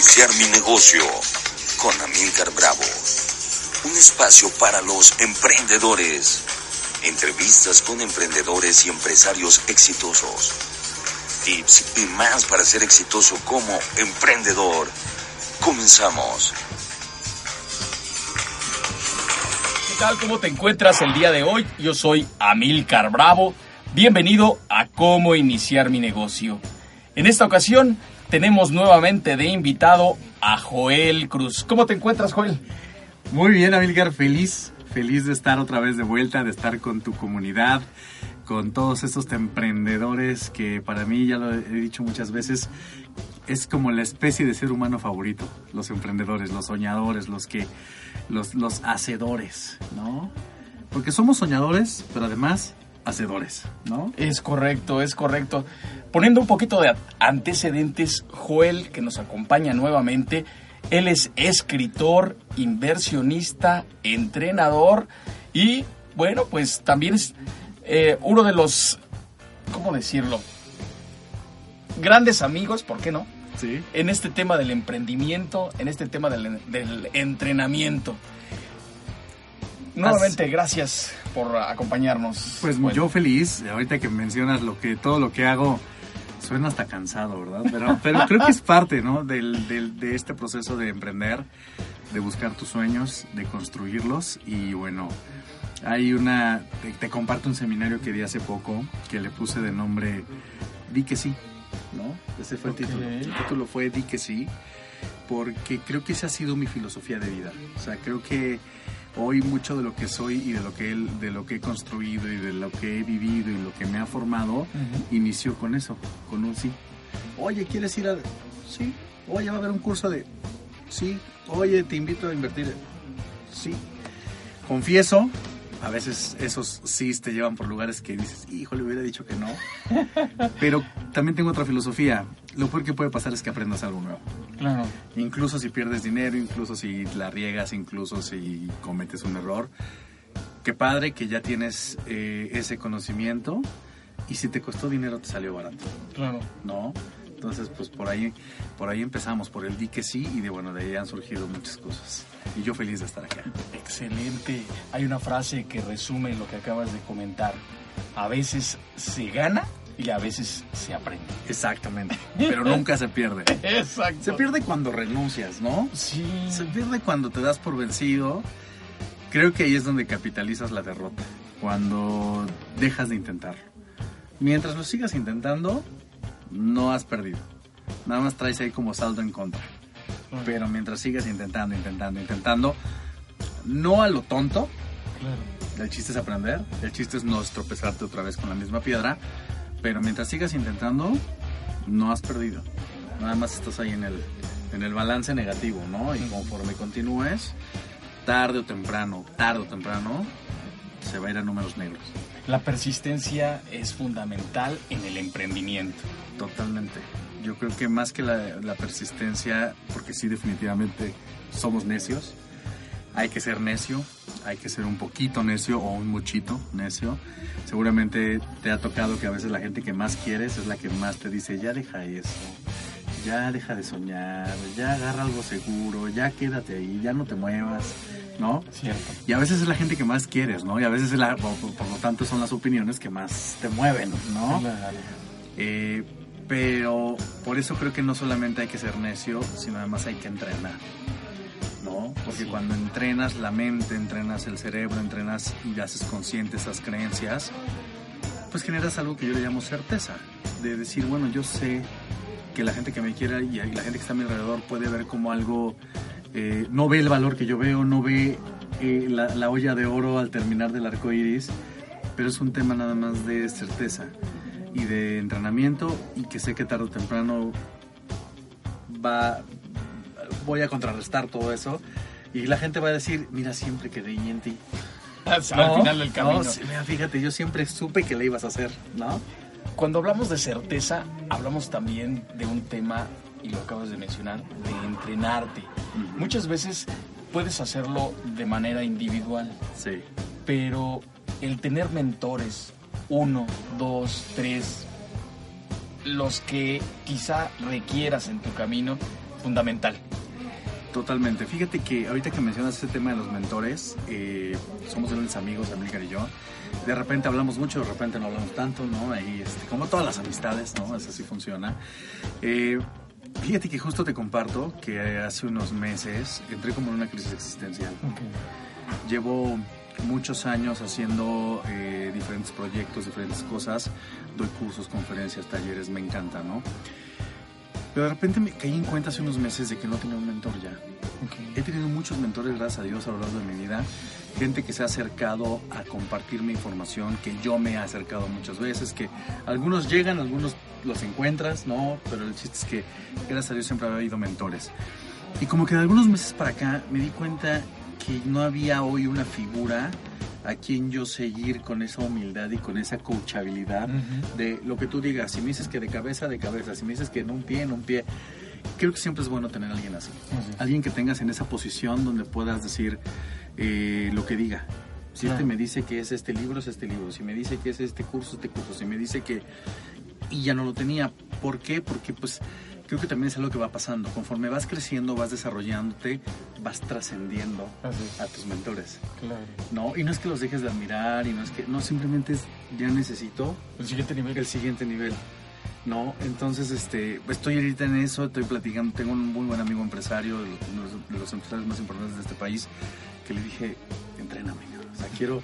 iniciar mi negocio con Amilcar Bravo. Un espacio para los emprendedores. Entrevistas con emprendedores y empresarios exitosos. Tips y más para ser exitoso como emprendedor. Comenzamos. ¿Qué tal? ¿Cómo te encuentras el día de hoy? Yo soy Amilcar Bravo. Bienvenido a Cómo Iniciar mi Negocio. En esta ocasión tenemos nuevamente de invitado a Joel Cruz. ¿Cómo te encuentras, Joel? Muy bien, Amilcar, feliz, feliz de estar otra vez de vuelta, de estar con tu comunidad, con todos estos emprendedores que para mí, ya lo he dicho muchas veces, es como la especie de ser humano favorito, los emprendedores, los soñadores, los que, los, los hacedores, ¿no? Porque somos soñadores, pero además hacedores, ¿no? Es correcto, es correcto. Poniendo un poquito de antecedentes, Joel, que nos acompaña nuevamente, él es escritor, inversionista, entrenador y, bueno, pues también es eh, uno de los, ¿cómo decirlo? Grandes amigos, ¿por qué no? Sí. En este tema del emprendimiento, en este tema del, del entrenamiento. Nuevamente, gracias por acompañarnos. Pues Joel. yo feliz, ahorita que mencionas lo que, todo lo que hago, suena hasta cansado, ¿verdad? Pero, pero creo que es parte, ¿no? Del, del- de este proceso de emprender, de buscar tus sueños, de construirlos y bueno, hay una, te, te comparto un seminario que di hace poco que le puse de nombre Di que sí, ¿no? Ese fue Ok. el título. El título fue Di que sí, porque creo que esa ha sido mi filosofía de vida. O sea, creo que hoy mucho de lo que soy y de lo que, él- de lo que he construido y de lo que he vivido y lo que me ha formado, Ujú. inició con eso, con un sí. Oye, ¿quieres ir a...? Sí. Oye, va a haber un curso de... Sí. Oye, te invito a invertir. Sí. Confieso, a veces esos sí te llevan por lugares que dices, híjole, hubiera dicho que no. Pero también tengo otra filosofía. Lo peor que puede pasar es que aprendas algo nuevo. Claro. Incluso si pierdes dinero, incluso si la riegas, incluso si cometes un error. Qué padre que ya tienes eh, ese conocimiento y si te costó dinero te salió barato, Claro. ¿no? Entonces, pues por ahí, por ahí empezamos, por el di que sí y de bueno, de ahí han surgido muchas cosas. Y yo feliz de estar acá. Excelente. Hay una frase que resume lo que acabas de comentar. A veces se gana y a veces se aprende. Exactamente. Pero nunca se pierde. Exacto. Se pierde cuando renuncias, ¿no? Sí. Se pierde cuando te das por vencido. Creo que ahí es donde capitalizas la derrota. Cuando dejas de intentarlo. Mientras lo sigas intentando, no has perdido. Nada más traes ahí como saldo en contra. Pero mientras sigas intentando, intentando, intentando, no a lo tonto, Claro. el chiste es aprender, el chiste es no tropezarte otra vez con la misma piedra, pero mientras sigas intentando, no has perdido. Nada más estás ahí en el, en el balance negativo, ¿no? Y conforme continúes, tarde o temprano, tarde o temprano, se va a ir a números negros. La persistencia es fundamental en el emprendimiento. Totalmente. Yo creo que más que la, la persistencia, porque sí definitivamente somos necios, hay que ser necio, hay que ser un poquito necio o un muchito necio. Seguramente te ha tocado que a veces la gente que más quieres es la que más te dice, ya deja eso, ya deja de soñar, ya agarra algo seguro, ya quédate ahí, ya no te muevas, ¿no? Cierto. Y a veces es la gente que más quieres, ¿no? Y a veces es la- por, lo tanto son las opiniones que más te mueven, ¿no? Claro. Eh, pero por eso creo que no solamente hay que ser necio, sino además hay que entrenar. ¿No? Porque Sí. cuando entrenas la mente, entrenas el cerebro, entrenas y haces consciente esas creencias, pues generas algo que yo le llamo certeza. De decir, bueno, yo sé que la gente que me quiera y la gente que está a mi alrededor puede ver como algo, eh, no ve el valor que yo veo, no ve eh, la, la olla de oro al terminar del arco iris, pero es un tema nada más de certeza y de entrenamiento y que sé que tarde o temprano va voy a contrarrestar todo eso. Y la gente va a decir mira siempre quedé en ti Al No, final del camino. no, sí, mira, fíjate yo siempre supe que le ibas a hacer no Cuando hablamos de certeza, hablamos también de un tema, y lo acabas de mencionar, de entrenarte. Muchas veces puedes hacerlo de manera individual, sí pero el tener mentores, uno, dos, tres, los que quizá requieras en tu camino, fundamental. Totalmente. Fíjate que ahorita que mencionas ese tema de los mentores, eh, somos grandes amigos, Amílcar y yo. De repente hablamos mucho, de repente no hablamos tanto, ¿no? Ahí, este, como todas las amistades, ¿no? Eso sí funciona. Eh, fíjate que justo te comparto que hace unos meses entré como en una crisis existencial. Llevo muchos años haciendo eh, diferentes proyectos, diferentes cosas. Doy cursos, conferencias, talleres, me encanta, ¿no? Pero de repente me caí en cuenta hace unos meses de que no tenía un mentor ya. He tenido muchos mentores, gracias a Dios, a lo largo de mi vida. Gente que se ha acercado a compartirme información, que yo me he acercado muchas veces, que algunos llegan, algunos los encuentras, ¿no? Pero el chiste es que, gracias a Dios, siempre ha habido mentores. Y como que de algunos meses para acá me di cuenta que no había hoy una figura a quien yo seguir con esa humildad y con esa coachabilidad de lo que tú digas. Si me dices que de cabeza, de cabeza. Si me dices que en un pie, en un pie. Creo que siempre es bueno tener a alguien así. Alguien que tengas en esa posición donde puedas decir eh, lo que diga. Si este me dice que es este libro, es este libro. Si me dice que es este curso, este curso. Si me dice que... Y ya no lo tenía. ¿Por qué? Porque pues creo que también es algo que va pasando. Conforme vas creciendo, vas desarrollándote, vas trascendiendo a tus mentores. Claro. No, y no es que los dejes de admirar, y no es que, no, simplemente es, ya necesito El siguiente nivel. el siguiente nivel. No, entonces este, estoy ahorita en eso, estoy platicando, tengo un muy buen amigo empresario, de los, uno de los empresarios más importantes de este país, que le dije, entréname, o sea, quiero,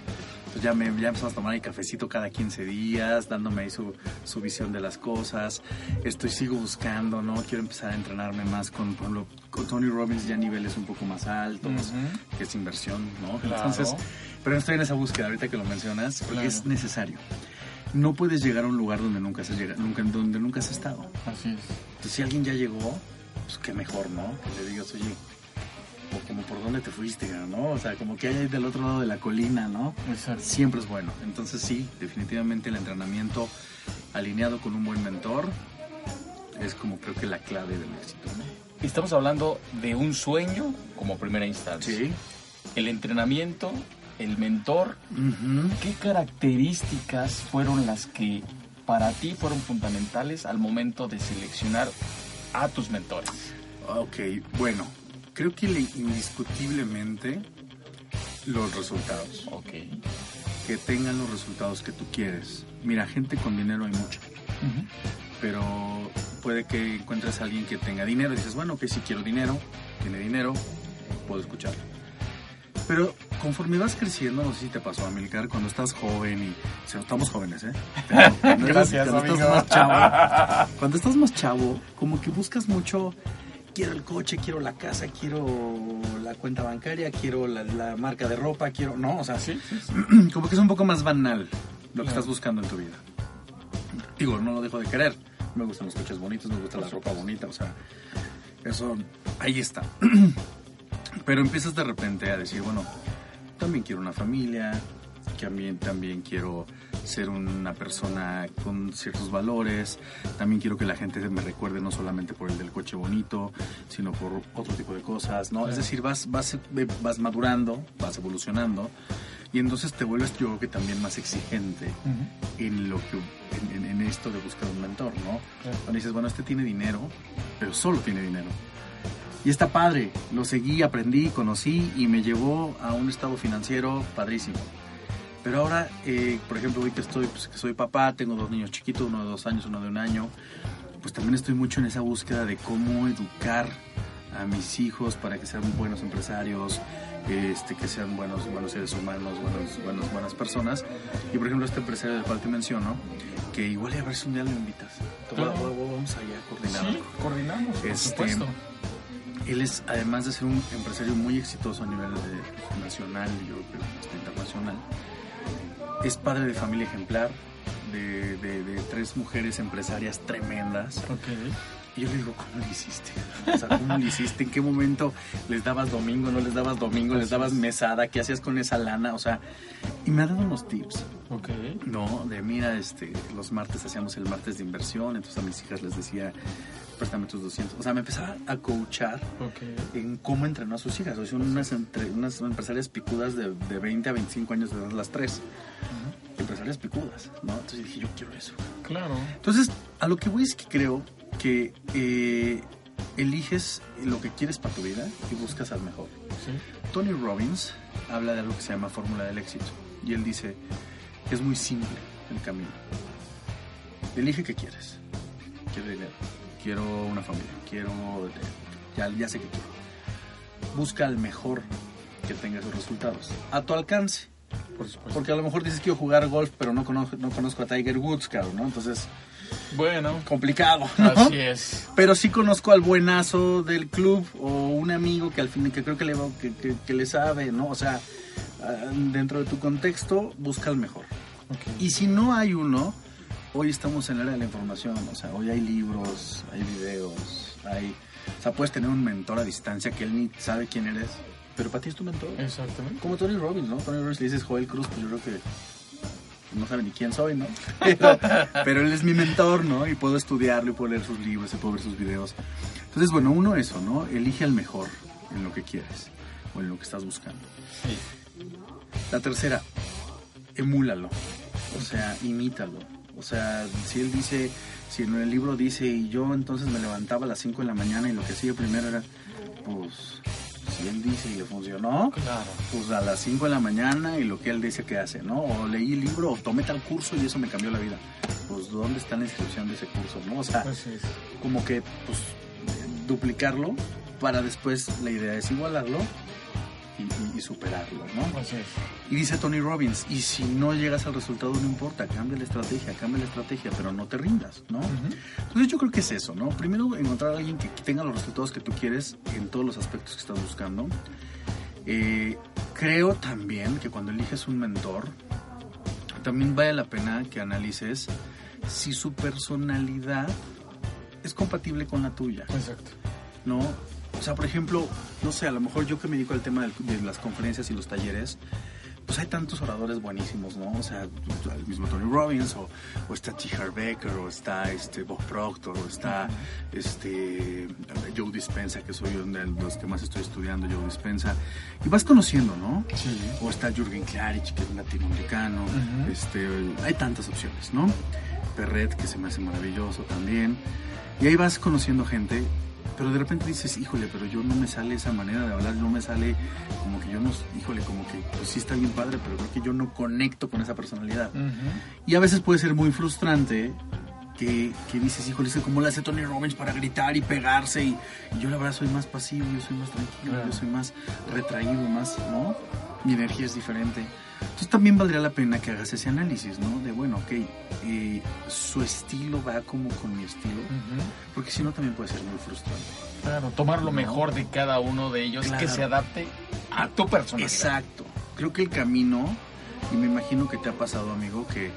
pues ya, me, ya empezamos a tomar el cafecito cada 15 días, dándome ahí su, su visión de las cosas, estoy, sigo buscando, ¿no? Quiero empezar a entrenarme más con, con Tony Robbins ya a niveles un poco más altos, Ujú. que es inversión, ¿no? Claro. Entonces, pero estoy en esa búsqueda ahorita que lo mencionas, porque Claro. es necesario. No puedes llegar a un lugar donde nunca has llegado, nunca, donde nunca has estado. Así es. Entonces, si alguien ya llegó, pues qué mejor, ¿no? Que le digas, oye, o como por dónde te fuiste, ¿no? O sea, como que hay del otro lado de la colina, ¿no? Exacto. Siempre es bueno. Entonces sí, definitivamente el entrenamiento alineado con un buen mentor es como creo que la clave del éxito, ¿no? Estamos hablando de un sueño como primera instancia. Sí. El entrenamiento, el mentor. ¿Qué características fueron las que para ti fueron fundamentales al momento de seleccionar a tus mentores? Ok, bueno, creo que le- indiscutiblemente los resultados. Ok. Que tengan los resultados que tú quieres. Mira, gente con dinero hay mucha. pero puede que encuentres a alguien que tenga dinero y dices, bueno, que si quiero dinero, tiene dinero, puedo escucharlo. Pero conforme vas creciendo, no sé si te pasó, Amilcar, cuando estás joven y... O sea, estamos jóvenes, ¿eh? Pero cuando eres- Gracias, cuando estás más chavo, cuando estás más chavo, como que buscas mucho... Quiero el coche, quiero la casa, quiero la cuenta bancaria, quiero la, la marca de ropa, quiero... No, o sea, Sí, sí, sí. como que es un poco más banal lo que estás buscando en tu vida. Digo, no lo dejo de querer. Me gustan los coches bonitos, me gusta la ropa bonita, o sea, eso ahí está. Pero empiezas de repente a decir, bueno, también quiero una familia, también, también quiero ser una persona con ciertos valores, también quiero que la gente me recuerde no solamente por el del coche bonito, sino por otro tipo de cosas, ¿no? Es decir, vas, vas, vas madurando, vas evolucionando y entonces te vuelves yo creo que también más exigente en lo que en, en- en esto de buscar un mentor, ¿no? Claro. Cuando dices, bueno, este tiene dinero, pero solo tiene dinero. Y está padre, lo seguí, aprendí, conocí y me llevó a un estado financiero padrísimo. Pero ahora, eh, por ejemplo, hoy que estoy, pues, que soy papá, tengo dos niños chiquitos, uno de dos años, uno de un año, pues también estoy mucho en esa búsqueda de cómo educar a mis hijos para que sean buenos empresarios, este, que sean buenos, buenos seres humanos, buenos, buenos, buenas personas. Y por ejemplo, este empresario del cual te menciono, que igual a ver si un día lo invitas. Claro. Vamos allá a coordinar Sí, coordinamos, por Este, supuesto. Él es, además de ser un empresario muy exitoso a nivel de- nacional y yo creo internacional, es padre de familia ejemplar, de, de- de tres mujeres empresarias tremendas. Ok. Y yo le digo, ¿cómo lo hiciste? O sea, ¿cómo lo hiciste? ¿En qué momento les dabas domingo, no les dabas domingo, les dabas mesada? ¿Qué hacías con esa lana? O sea, y me ha dado unos tips. Ok. No, de mira, este, los martes hacíamos el martes de inversión, entonces a mis hijas les decía, préstame tus 200. O sea, me empezaba a coachar Ok. en cómo entrenó a sus hijas. O sea, son unas, entre- unas empresarias picudas de, de 20 a 25 años de edad las tres. Empresarias picudas, ¿no? Entonces dije, yo quiero eso. Claro. Entonces, a lo que voy es que creo que eh, eliges lo que quieres para tu vida y buscas al mejor. Tony Robbins habla de algo que se llama fórmula del éxito y él dice es muy simple el camino. Elige qué quieres. Quiero dinero, quiero una familia, quiero... Ya, ya sé qué quiero. Busca al mejor que tenga esos resultados. A tu alcance. Porque a lo mejor dices quiero jugar golf, pero no conozco, no conozco a Tiger Woods, claro, ¿no? Entonces, bueno, complicado. Así es. Pero sí conozco al buenazo del club o un amigo que al fin que creo que le, que, le sabe, ¿no? O sea, ah, dentro de tu contexto, busca el mejor. Y si no hay uno, hoy estamos en la era de la información, o sea, hoy hay libros, hay videos, hay... O sea, puedes tener un mentor a distancia que él ni sabe quién eres, pero para ti es tu mentor. Exactamente. Como Tony Robbins, ¿no? Tony Robbins le dices Joel Cruz, pues yo creo que no sabe ni quién soy, ¿no? Pero, él es mi mentor, ¿no? Y puedo estudiarlo, y puedo leer sus libros, y puedo ver sus videos. Entonces, bueno, uno eso, ¿no? Elige al mejor en lo que quieres o en lo que estás buscando. Sí. La tercera, emúlalo. O sea, imítalo. O sea, si él dice, si en el libro dice, y yo entonces me levantaba a las 5 de la mañana y lo que hacía primero era, pues, si él dice y le funcionó, claro. pues a las 5 de la mañana y lo que él dice que hace, ¿no? O leí el libro o tomé tal curso y eso me cambió la vida. Pues ¿dónde está la inscripción de ese curso, no? O sea, como que pues duplicarlo para después la idea es igualarlo y, superarlo, ¿no? Y dice Tony Robbins, y si no llegas al resultado no importa, cambia la estrategia, cambia la estrategia, pero no te rindas, ¿no? Entonces yo creo que es eso, ¿no? Primero encontrar a alguien que tenga los resultados que tú quieres en todos los aspectos que estás buscando. Eh, creo también que cuando eliges un mentor, también vale la pena que analices si su personalidad es compatible con la tuya. Exacto. ¿No? O sea, por ejemplo, no sé, a lo mejor yo que me dedico al tema de las conferencias y los talleres, pues hay tantos oradores buenísimos, ¿no? O sea, el mismo Tony Robbins, o, está T. Becker, o está este Bob Proctor, o está este Joe Dispensa, que soy uno de los que más estoy estudiando, Joe Dispensa, y vas conociendo, ¿no? Sí. O está Jürgen Klarich, que es un latinoamericano, este, hay tantas opciones, ¿no? Perret, que se me hace maravilloso también, y ahí vas conociendo gente pero de repente dices, híjole, pero yo no me sale esa manera de hablar, no me sale como que yo no, híjole, como que pues sí está bien padre, pero creo que yo no conecto con esa personalidad. Y a veces puede ser muy frustrante que, que dices, híjole, es como le hace Tony Robbins para gritar y pegarse. Y, yo la verdad soy más pasivo, yo soy más tranquilo, yo soy más retraído, más, ¿no? Mi energía es diferente. Entonces también valdría la pena que hagas ese análisis, ¿no? De, bueno, ok, eh, su estilo va como con mi estilo, porque si no también puede ser muy frustrante. Claro, tomar lo mejor de cada uno de ellos que se adapte a tu personalidad. Exacto. Creo que el camino, y me imagino que te ha pasado, amigo, que,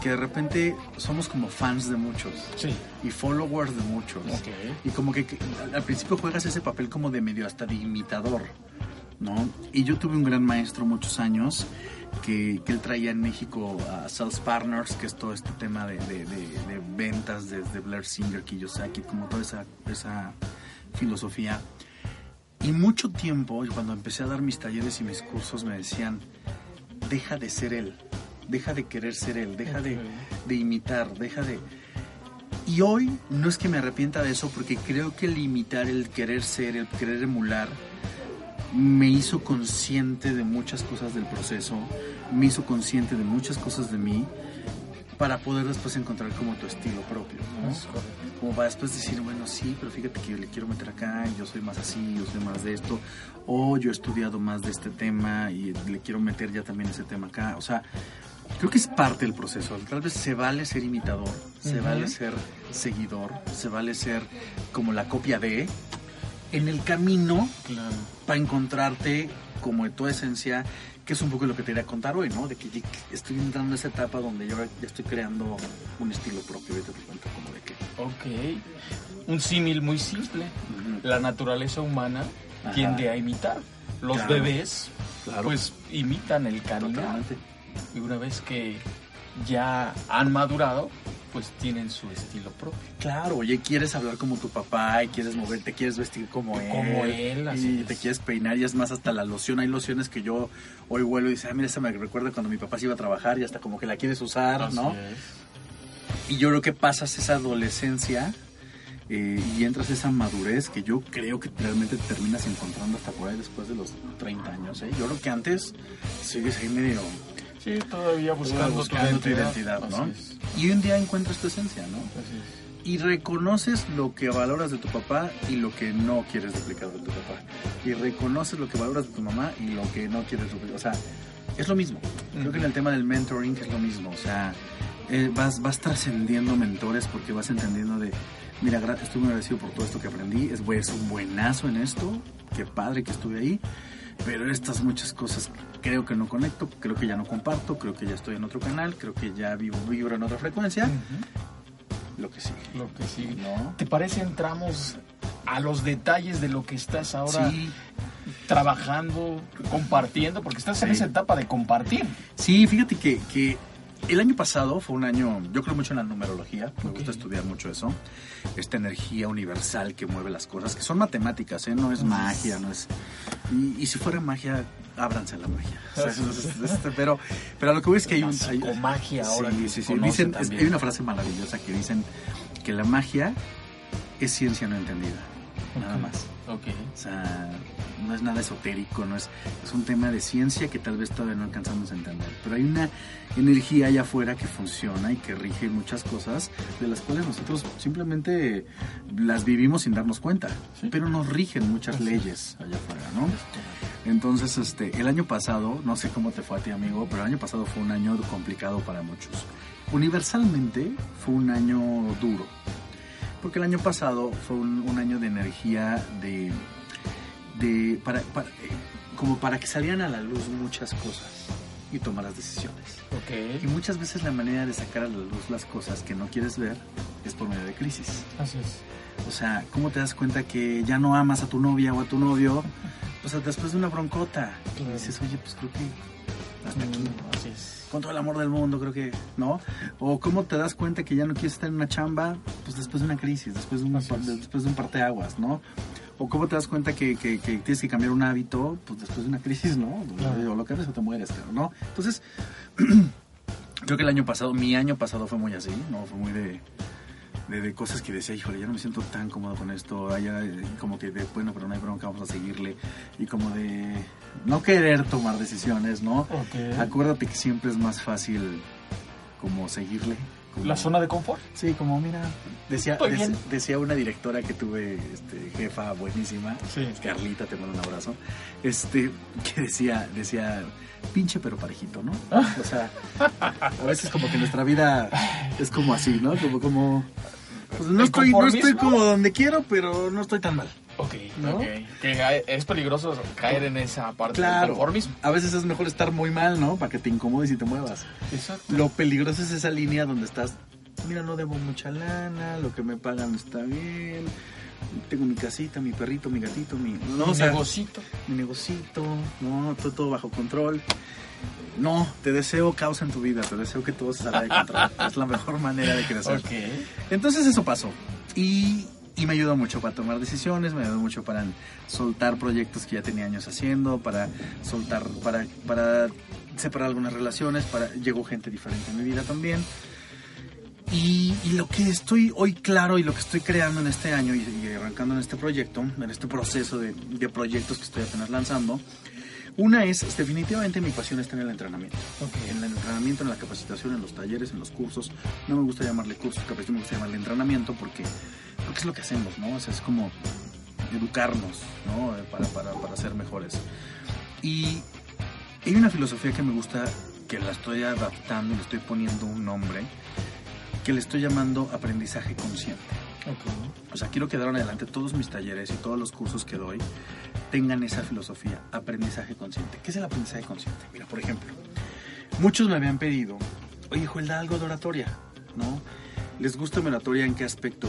que de repente somos como fans de muchos. Sí. Y followers de muchos. Y como que, al principio juegas ese papel como de medio hasta de imitador. ¿No? Y yo tuve un gran maestro muchos años que, él traía en México a Sales Partners, que es todo este tema de, ventas desde Blair Singer, Kiyosaki, como toda esa, esa filosofía. Y mucho tiempo, cuando empecé a dar mis talleres y mis cursos, me decían, deja de ser él, deja de querer ser él, deja de, de imitar, deja de... Y hoy no es que me arrepienta de eso, porque creo que el imitar, el querer ser, el querer emular, me hizo consciente de muchas cosas del proceso, me hizo consciente de muchas cosas de mí para poder después encontrar como tu estilo propio, Como para después decir, bueno, sí, pero fíjate que yo le quiero meter acá, yo soy más así, yo soy más de esto, o yo he estudiado más de este tema y le quiero meter ya también ese tema acá, o sea, creo que es parte del proceso, tal vez se vale ser imitador, se vale ser seguidor, se vale ser como la copia de, en el camino para encontrarte como de tu esencia, que es un poco lo que te quería contar hoy, ¿no? De que estoy entrando en esa etapa donde yo ya estoy creando un estilo propio, te cuento como de qué. Ok, un símil muy simple. La naturaleza humana tiende a imitar. Los bebés, pues, imitan el caminar. Y una vez que ya han madurado, pues tienen su estilo propio. Claro, oye, quieres hablar como tu papá y quieres moverte, quieres vestir como él. Como él, así Y te quieres peinar y es más hasta la loción. Hay lociones que yo hoy vuelo y dice, ah, mira, esa me recuerda cuando mi papá se iba a trabajar y hasta como que la quieres usar, ¿no? Y yo creo que pasas esa adolescencia eh, y entras esa madurez que yo creo que realmente te terminas encontrando hasta por ahí después de los 30 años. ¿eh? Yo creo que antes sigues ahí medio Sí, todavía buscando, buscando tu identidad, ¿no? Así es. Y un día encuentras tu esencia, ¿no? Así es. Y reconoces lo que valoras de tu papá y lo que no quieres duplicar de tu papá. Y reconoces lo que valoras de tu mamá y lo que no quieres duplicar. O sea, es lo mismo. Creo que en el tema del mentoring es lo mismo. O sea, eh, vas, vas trascendiendo mentores porque vas entendiendo de, mira, estoy muy agradecido por todo esto que aprendí. Es, es un buenazo en esto. Qué padre que estuve ahí. Pero estas muchas cosas creo que no conecto, creo que ya no comparto, creo que ya estoy en otro canal, creo que ya vivo, vibro en otra frecuencia. Lo que sigue. Lo que sigue. ¿No? ¿Te parece entramos a los detalles de lo que estás ahora Sí, trabajando, compartiendo? Porque estás en esa etapa de compartir. Sí, fíjate que, que el año pasado fue un año, yo creo mucho en la numerología, me Ok. gusta estudiar mucho eso, esta energía universal que mueve las cosas, que son matemáticas, ¿eh? no es magia, no es... Y, y si fuera magia, ábranse a la magia. O sea, es- es- es- pero, pero a lo que voy es que hay un... Hay- psicomagia ahora Sí, sí, sí. Dicen, hay una frase maravillosa que dicen que la magia es ciencia no entendida, nada más. Ok. O sea, no es nada esotérico, no es, es un tema de ciencia que tal vez todavía no alcanzamos a entender. Pero hay una energía allá afuera que funciona y que rige muchas cosas de las cuales nosotros simplemente las vivimos sin darnos cuenta. Sí. Pero nos rigen muchas Así leyes allá afuera, ¿no? Entonces, este, el año pasado, no sé cómo te fue a ti, amigo, pero el año pasado fue un año complicado para muchos. Universalmente fue un año duro. Porque el año pasado fue un, un año de energía de. de para, para- como para que salieran a la luz muchas cosas y tomaras decisiones. Y Ok. muchas veces la manera de sacar a la luz las cosas que no quieres ver es por medio de crisis. Así es. O sea, ¿cómo te das cuenta que ya no amas a tu novia o a tu novio? O sea, después de una broncota. Y dices, oye, pues creo que hasta aquí. Así es. Con todo el amor del mundo, creo que, ¿no? O cómo te das cuenta que ya no quieres estar en una chamba, pues después de una crisis, después de, una, después de un parteaguas, ¿no? O cómo te das cuenta que, que- que tienes que cambiar un hábito, pues después de una crisis, ¿no? Claro. O lo cambias o te mueres, claro, ¿no? Entonces, creo que el año pasado, mi año pasado fue muy así, ¿no? Fue muy de, de, de cosas que decía, híjole, ya no me siento tan cómodo con esto, ya, eh, como que de, bueno, pero no hay bronca, vamos a seguirle, y como de no querer tomar decisiones, ¿no? Ok. Acuérdate que siempre es más fácil como seguirle. como- La zona de confort. Sí, como mira, decía, decía una directora que tuve, este, jefa buenísima, Sí. Carlita, te mando un abrazo, este, que decía, decía, pinche pero parejito, ¿no? Ah. O sea, a veces como que nuestra vida es como así, ¿no? Como, como, pues no ¿El estoy, no estoy como donde quiero, pero no estoy tan mal. Ok. ¿No? ok. Que es peligroso caer en esa parte del Claro, conformismo. a veces es mejor estar muy mal, ¿no? Para que te incomodes y te muevas. Exacto. Lo peligroso es esa línea donde estás, mira, no debo mucha lana, lo que me pagan está bien, tengo mi casita, mi perrito, mi gatito, mi, no, o sea, negocito. mi negocito, no, todo, todo bajo control. No, te deseo causa en tu vida, te deseo que todo se salga de control. es la mejor manera de crecer. Ok. Entonces eso pasó. Y, y me ayudó mucho para tomar decisiones, me ayudó mucho para soltar proyectos que ya tenía años haciendo, para soltar, para, para separar algunas relaciones, para llegó gente diferente en mi vida también. Y, y lo que estoy hoy claro y lo que estoy creando en este año y, y arrancando en este proyecto, en este proceso de, de proyectos que estoy apenas lanzando, una es, definitivamente mi pasión está en el entrenamiento. En el entrenamiento, en la capacitación, en los talleres, en los cursos. No me gusta llamarle cursos, capacitación, me gusta llamarle entrenamiento porque, porque es lo que hacemos, ¿no? O sea, es como educarnos, ¿no? Eh, Para, para, para ser mejores. Y hay una filosofía que me gusta, que la estoy adaptando le estoy poniendo un nombre, que le estoy llamando aprendizaje consciente. Ok. O sea, quiero que de adelante todos mis talleres y todos los cursos que doy tengan esa filosofía, aprendizaje consciente. ¿Qué es el aprendizaje consciente? Mira, por ejemplo, muchos me habían pedido, oye, Joel, da algo de oratoria, ¿no? ¿Les gusta mi oratoria en qué aspecto?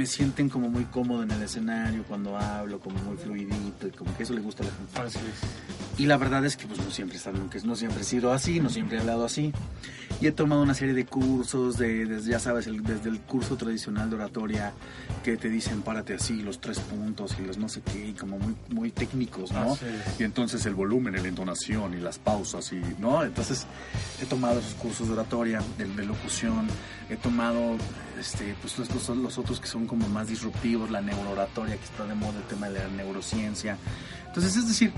Me sienten como muy cómodo en el escenario cuando hablo, como muy fluidito y como que eso le gusta a la gente. Y la verdad es que pues no siempre, que no siempre he sido así, no siempre he hablado así. Y he tomado una serie de cursos, de, desde, ya sabes, el- desde el curso tradicional de oratoria, que te dicen párate así, los tres puntos y los no sé qué, y como muy, muy técnicos, ¿no? Y entonces el volumen, la entonación y las pausas, y, ¿no? Entonces he tomado esos cursos de oratoria, de, de locución, he tomado este, pues, los- los otros que son como más disruptivos, la neurooratoria, que está de moda, el tema de la neurociencia. Entonces, es decir,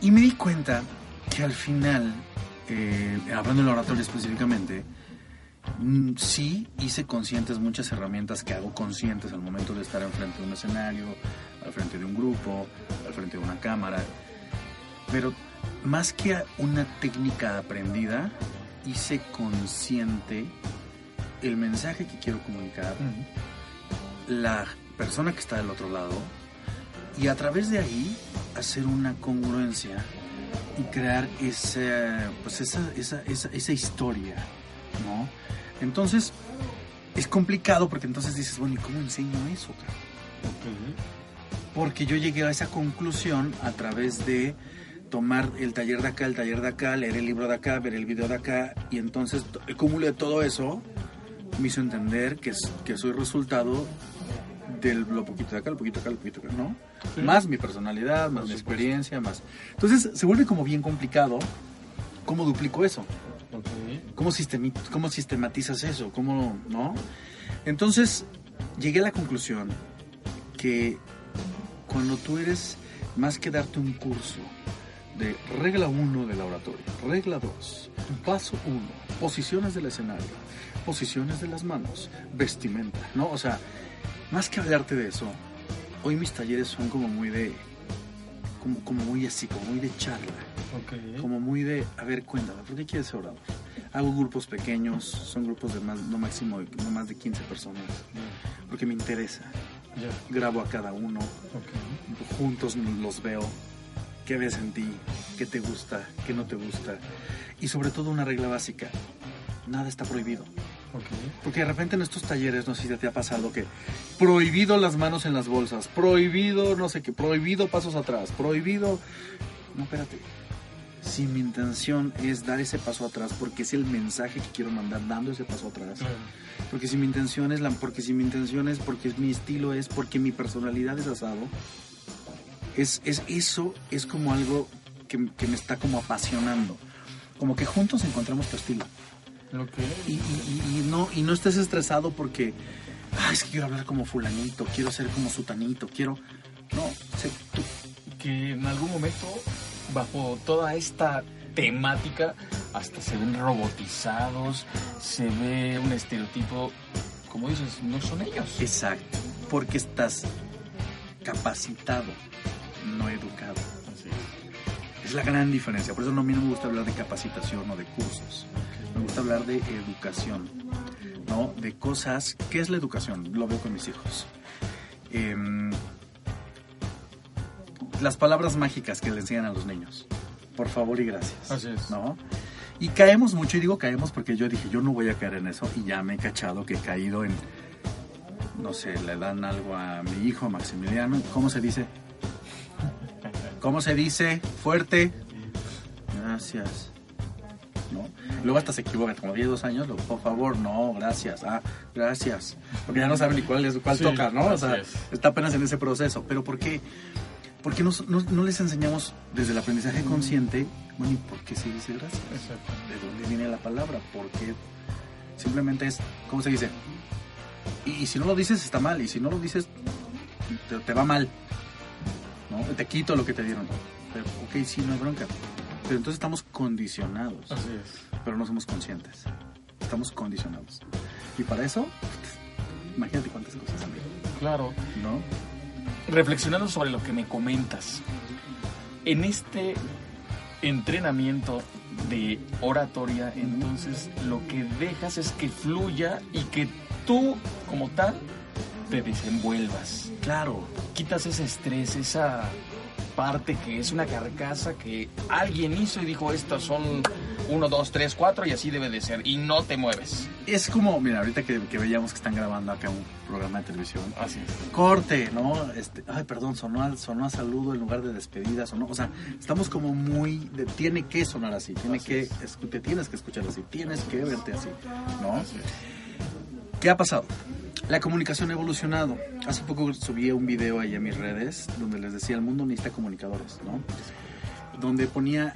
y me di cuenta que al final, eh, hablando de la oratoria específicamente, mm, sí hice conscientes muchas herramientas que hago conscientes al momento de estar enfrente de un escenario, al frente de un grupo, al frente de una cámara. Pero más que una técnica aprendida, hice consciente el mensaje que quiero comunicar, la persona que está del otro lado, y a través de ahí hacer una congruencia y crear esa, pues esa, esa, esa, esa historia, ¿no? Entonces, es complicado porque entonces dices, bueno, ¿y cómo enseño eso? Porque yo llegué a esa conclusión a través de tomar el taller de acá, el taller de acá, leer el libro de acá, ver el video de acá, y entonces el cúmulo de todo eso me hizo entender que, es- que soy resultado de lo poquito de acá, lo poquito de acá, lo poquito de acá, ¿no? Más mi personalidad, más mi experiencia, más... Entonces se vuelve como bien complicado cómo duplico eso. ¿Cómo, sistemi- ¿Cómo sistematizas eso? ¿Cómo, no? Entonces, llegué a la conclusión que cuando tú eres, más que darte un curso de regla 1 de la oratoria, regla 2, paso 1, posiciones del escenario, posiciones de las manos, vestimenta, ¿no? O sea, más que hablarte de eso, hoy mis talleres son como muy de, como, como muy así, como muy de charla como muy de, a ver, cuéntame, ¿por qué quieres ser orador? Hago grupos pequeños, son grupos de más, no máximo, no más de 15 personas, porque me interesa. Grabo a cada uno, juntos los veo, qué ves en ti, qué te gusta, qué no te gusta. Y sobre todo una regla básica, nada está prohibido. Porque de repente en estos talleres, no sé si te ha pasado que prohibido las manos en las bolsas, prohibido no sé qué, prohibido pasos atrás, prohibido... No, espérate. Si mi intención es dar ese paso atrás, porque es el mensaje que quiero mandar dando ese paso atrás, porque si mi intención es la, porque si mi intención es, porque mi estilo es, porque mi personalidad es asado, es, es eso es como algo que, que me está como apasionando, como que juntos encontramos tu estilo y, y- y- y no y no estés estresado porque "Ay, es que quiero hablar como fulanito, quiero ser como sutanito, quiero no, sé tú. que en algún momento, bajo toda esta temática, hasta se ven robotizados, se ve un estereotipo, como dices, no son ellos. Exacto, porque estás capacitado, no educado. Es. La gran diferencia, por eso no, a mí no me gusta hablar de capacitación o de cursos. Me gusta hablar de educación, ¿no? De cosas. ¿Qué es la educación? Lo veo con mis hijos. Em, las palabras mágicas que le enseñan a los niños. Por favor y gracias. Así es. ¿No? Y caemos mucho, y digo caemos porque yo dije, yo no voy a caer en eso, y ya me he cachado que he caído en, no sé, le dan algo a mi hijo, a Maximiliano, ¿cómo se dice? ¿Cómo se dice? Fuerte. Gracias. ¿No? Luego hasta se equivoca, como tiene dos años, luego, por favor, no, gracias, ah, gracias. Porque ya no sabe ni cuál, es, cuál Sí, toca, ¿no? O sea, es. está apenas en ese proceso. ¿Pero por qué? Porque no, no- no les enseñamos desde el aprendizaje consciente, bueno, ¿y por qué se dice gracias? Exacto. ¿De dónde viene la palabra? Porque simplemente es, ¿cómo se dice? Y, y si no lo dices está mal, y si no lo dices te, te va mal. ¿No? Te quito lo que te dieron. Pero, ok, sí, no hay bronca. Pero entonces estamos condicionados, Así es. pero no somos conscientes. Estamos condicionados. Y para eso, imagínate cuántas cosas, amigo. Claro. ¿No? reflexionando sobre lo que me comentas, en este entrenamiento de oratoria, entonces lo que dejas es que fluya y que tú como tal te desenvuelvas. Claro. Quitas ese estrés, esa parte que es una carcasa que alguien hizo y dijo, estas son 1, 2, 3, 4 y así debe de ser. Y no te mueves. Es como, mira, ahorita que, que veíamos que están grabando acá un programa de televisión. Así es. Corte, ¿no? Este, ay, perdón, sonó, a- sonó a saludo en lugar de despedida, sonó, o sea, estamos como muy, de- tiene que sonar así, tiene Así que, es. te tienes que escuchar así, tienes que verte así, ¿no? Así es. ¿Qué ha pasado? La comunicación ha evolucionado. Hace poco subí un video ahí a mis redes donde les decía, el mundo necesita comunicadores, ¿no? Donde ponía,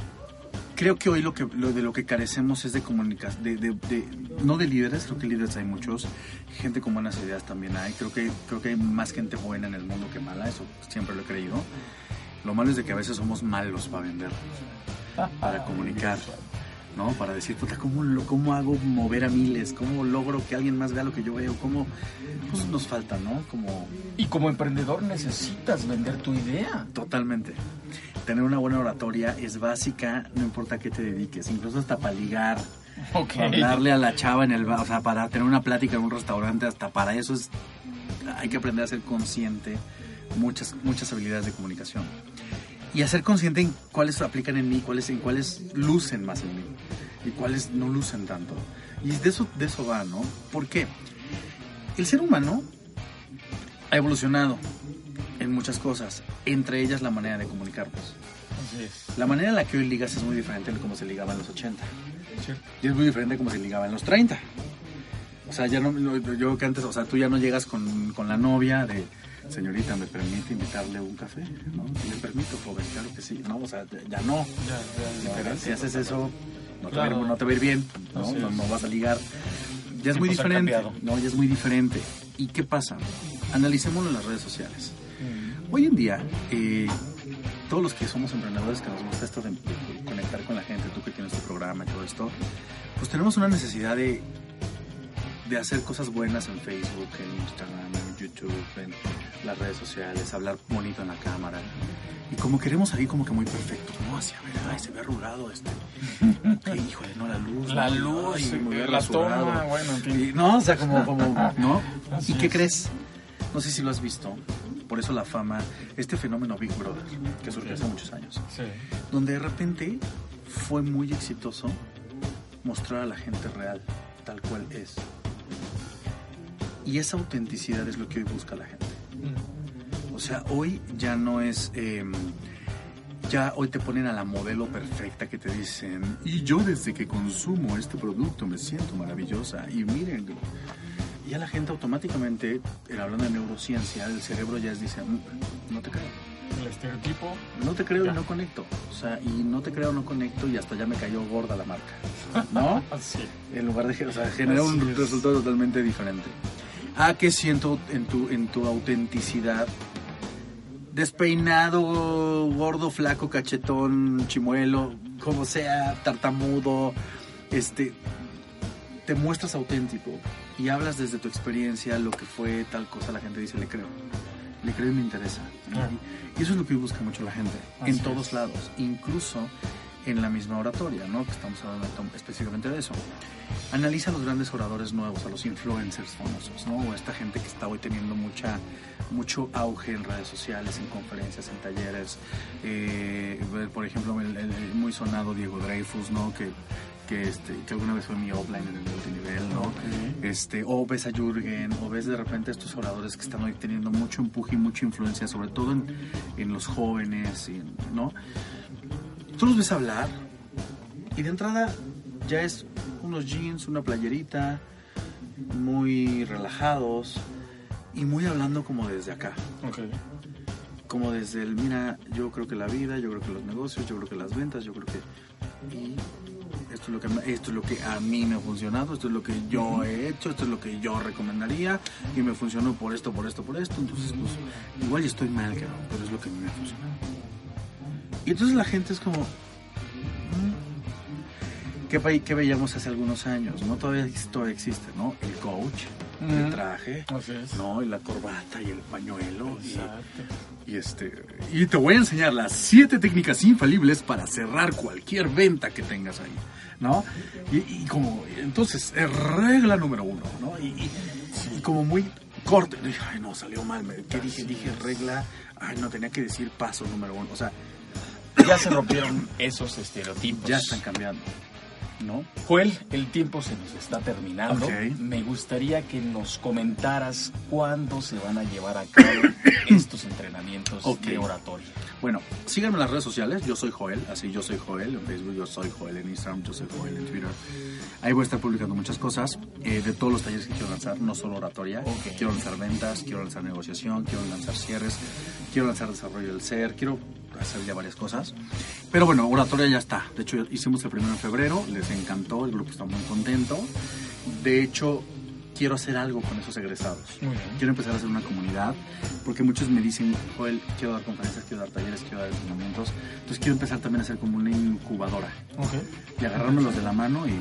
creo que hoy lo que de lo que carecemos es de comunicación, de- no de líderes, creo que líderes hay muchos, gente con buenas ideas también hay, creo que, creo que hay más gente buena en el mundo que mala, eso siempre lo he creído. Lo malo es de que a veces somos malos para vender, para comunicar. ¿No? Para decir, puta, ¿cómo, lo- ¿cómo hago mover a miles? ¿Cómo logro que alguien más vea lo que yo veo? ¿Cómo? Pues nos falta, ¿no? Como Y como emprendedor necesitas vender tu idea. totalmente. Tener una buena oratoria es básica, no importa a qué te dediques, incluso hasta para ligar, hablarle a la chava en el bar, o sea, para tener una plática en un restaurante, hasta para eso es, hay que aprender a ser consciente, muchas, muchas habilidades de comunicación. Y a ser consciente en cuáles aplican en mí, cuáles, en cuáles lucen más en mí y cuáles no lucen tanto. Y de eso, de eso va, ¿no? ¿Por qué? El ser humano ha evolucionado en muchas cosas, entre ellas la manera de comunicarnos. Así es. La manera en la que hoy ligas es muy diferente de cómo se ligaba en los 80. Cierto. Y es muy diferente como se ligaba en los 30. O sea, ya no, yo que antes, o sea, tú ya no llegas con, con la novia de, señorita, ¿me permite invitarle un café? ¿No? Le permito, joven, claro que sí. No, o sea, ya- no. Ya, ya si haces eso, no te, va a Claro. ir, no te va a ir bien, ¿no? No, no vas a ligar. Ya es muy diferente. No, ya es muy diferente. ¿Y qué pasa? Analicémoslo en las redes sociales. Mm. Hoy en día, eh, todos los que somos emprendedores, que nos gusta esto de, de conectar con la gente, tú que tienes tu programa y todo esto, pues tenemos una necesidad de, de hacer cosas buenas en Facebook, en Instagram, en YouTube, en las redes sociales, hablar bonito en la cámara. Y como queremos salir como que muy perfectos, ¿no? Así, a ver, ay, se ve arrugado este. Qué híjole, no, la luz. La ¿no? luz, Ay, veo la rasurado. toma, bueno, en fin. Y- no, o sea, como, como, ¿no? Así ¿Y qué es. crees? No sé si lo has visto, por eso la fama, este fenómeno Big Brother, que surgió hace muchos años, Sí. donde de repente fue muy exitoso mostrar a la gente real, tal cual es. Y esa autenticidad es lo que hoy busca la gente. O sea, hoy ya no es... eh, ya hoy te ponen a la modelo perfecta que te dicen, y yo desde que consumo este producto me siento maravillosa, y miren, ya la gente automáticamente, hablando de neurociencia, el cerebro ya dice, "Mm, no te creo, El estereotipo. no te creo Ya. y no conecto, o sea, y no te creo, no conecto, y hasta ya me cayó gorda la marca, ¿no? Así. en lugar de, o sea, genera Así un es. resultado totalmente diferente. ¿A qué siento en tu, en tu autenticidad? Despeinado, gordo, flaco, cachetón, chimuelo, como sea, tartamudo, este, te muestras auténtico y hablas desde tu experiencia, lo que fue tal cosa, la gente dice, le creo, le creo y me interesa. Y eso es lo que busca mucho la gente, Así en es. todos lados, incluso en la misma oratoria, ¿no? Que estamos hablando específicamente de eso. Analiza a los grandes oradores nuevos, a los influencers famosos, ¿no? O esta gente que está hoy teniendo mucha, mucho auge en redes sociales, en conferencias, en talleres. Eh, por ejemplo, el, el- el muy sonado Diego Dreyfus, ¿no? Que, que, este, que alguna vez fue mi offline en el multinivel, ¿no? Este, o ves a Jürgen, o ves de repente estos oradores que están hoy teniendo mucho empuje y mucha influencia, sobre todo en, en los jóvenes, ¿no? Tú los ves hablar y de entrada ya es unos jeans, una playerita, muy relajados y muy hablando como desde acá. Ok. Como desde el, mira, yo creo que la vida, yo creo que los negocios, yo creo que las ventas, yo creo que... Y esto es, lo que, esto es lo que a mí me ha funcionado, esto es lo que yo he hecho, esto es lo que yo recomendaría y me funcionó por esto, por esto, por esto. Entonces, pues, igual estoy mal, pero es lo que a mí me funciona. Y entonces la gente es como... "Mm, ¿Qué, qué veíamos hace algunos años? ¿no? Todavía, todavía existe, ¿no? El coach, el Ujú. traje, Así es. ¿no? Y la corbata y el pañuelo. y- Exacto. y este y te voy a enseñar las siete técnicas infalibles para cerrar cualquier venta que tengas ahí, ¿no? Y, y como entonces es regla número uno, ¿no? Y, y- y como muy corte, dije, ay no salió mal, ¿qué dije? Dije regla, ay no tenía que decir paso número uno, o sea Ya se rompieron esos estereotipos. ya están cambiando. ¿no? Joel, el tiempo se nos está terminando. Ok. Me gustaría que nos comentaras cuándo se van a llevar a cabo estos entrenamientos Ok. de oratoria. Bueno, síganme en las redes sociales. Yo soy Joel, así yo soy Joel. En Facebook yo soy Joel. En Instagram yo soy Joel. En Twitter. Ahí voy a estar publicando muchas cosas eh, de todos los talleres que quiero lanzar, no solo oratoria. Ok. Quiero lanzar ventas, quiero lanzar negociación, quiero lanzar cierres, quiero lanzar desarrollo del ser, quiero hacer ya varias cosas. Pero bueno, oratoria ya está. De hecho, hicimos el primero en febrero, les encantó, el grupo está muy contento. De hecho, quiero hacer algo con esos egresados. Muy bien. Quiero empezar a hacer una comunidad, porque muchos me dicen, Joel, quiero dar conferencias, quiero dar talleres, quiero dar entrenamientos. Entonces quiero empezar también a ser como una incubadora y agarrármelos de la mano y...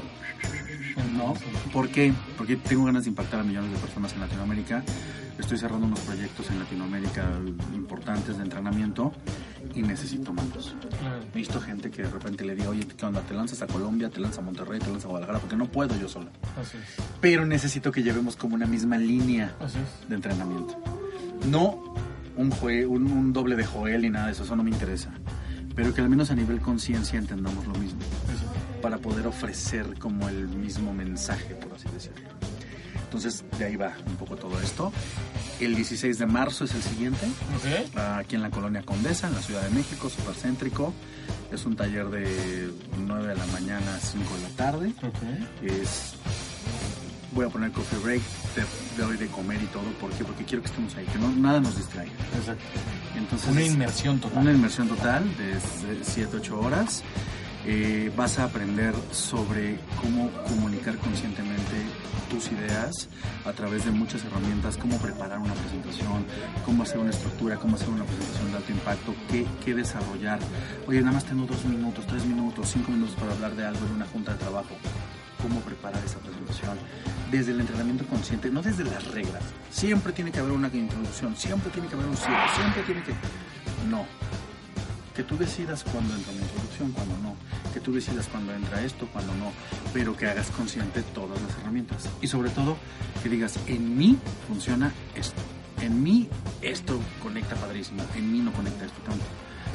¿No? ¿Por qué? Porque tengo ganas de impactar a millones de personas en Latinoamérica. Estoy cerrando unos proyectos en Latinoamérica importantes de entrenamiento y necesito manos. He visto gente que de repente le digo, oye, ¿qué onda? ¿Te lanzas a Colombia? ¿Te lanzas a Monterrey? ¿Te lanzas a Guadalajara? Porque no puedo yo solo. Así es. Pero necesito que llevemos como una misma línea de entrenamiento. No un, jue- un, un doble de Joel y nada de eso, eso no me interesa. Pero que al menos a nivel conciencia entendamos lo mismo, para poder ofrecer como el mismo mensaje, por así decirlo. Entonces, de ahí va un poco todo esto. El 16 de marzo es el siguiente, Ok. aquí en la colonia Condesa, en la Ciudad de México, súper céntrico. Es un taller de 9 de la mañana a 5 de la tarde Ok. es voy a poner coffee break te, doy de comer y todo ¿por qué? porque quiero que estemos ahí que no, nada nos distraiga Exacto. entonces Una inmersión total. una inmersión total de 7-8 horas Eh, vas a aprender sobre cómo comunicar conscientemente tus ideas a través de muchas herramientas, cómo preparar una presentación, cómo hacer una estructura, cómo hacer una presentación de alto impacto, qué, qué desarrollar. Oye, nada más tengo dos minutos, tres minutos, cinco minutos para hablar de algo en una junta de trabajo. ¿Cómo preparar esa presentación? Desde el entrenamiento consciente, no desde las reglas. Siempre tiene que haber una introducción, siempre tiene que haber un cierre, siempre tiene que... No, que tú decidas cuándo entra una introducción, cuándo no, que tú decidas cuándo entra esto, cuándo no, pero que hagas consciente todas las herramientas. Y sobre todo, que digas, en mí funciona esto, en mí esto conecta padrísimo, en mí no conecta esto tanto.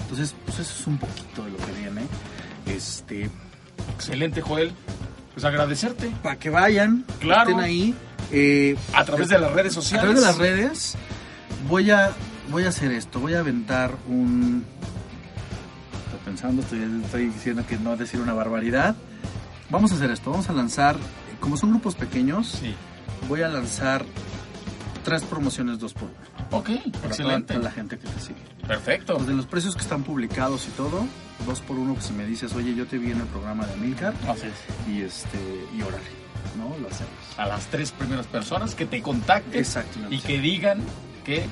Entonces, pues eso es un poquito de lo que viene. Este, Excelente, Joel. Pues agradecerte para que vayan, Claro. estén ahí. eh, a través de las redes a sociales. través de las redes voy a voy a hacer esto voy a aventar un pensando estoy, estoy diciendo que no decir una barbaridad vamos a hacer esto vamos a lanzar como son grupos pequeños Sí. voy a lanzar tres promociones dos por uno Ok, para excelente. toda la gente que te sigue Perfecto. Pues de los precios que están publicados y todo dos por uno pues si me dices oye yo te vi en el programa de Milcar Así es. y este y órale no lo hacemos A las tres primeras personas que te contacten exactamente y que digan que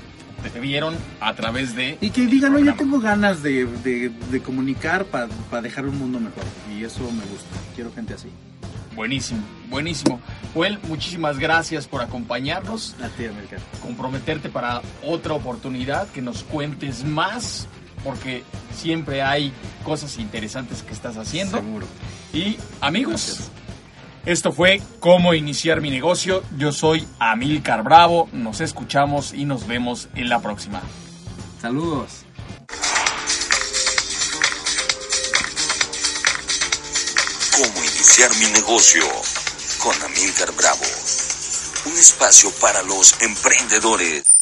te vieron a través de... Y que digan, oye, programa". tengo ganas de, de- de comunicar para dejar un mundo mejor. Y eso me gusta. Quiero gente así. Buenísimo, buenísimo. Joel, muchísimas gracias por acompañarnos. A ti, América. comprometerte para otra oportunidad, que nos cuentes más, porque siempre hay cosas interesantes que estás haciendo. Seguro. Y amigos, Gracias. Esto fue Cómo iniciar mi negocio. Yo soy Amilcar Bravo, nos escuchamos y nos vemos en la próxima. Saludos. Cómo iniciar mi negocio con Amilcar Bravo. Un espacio para los emprendedores.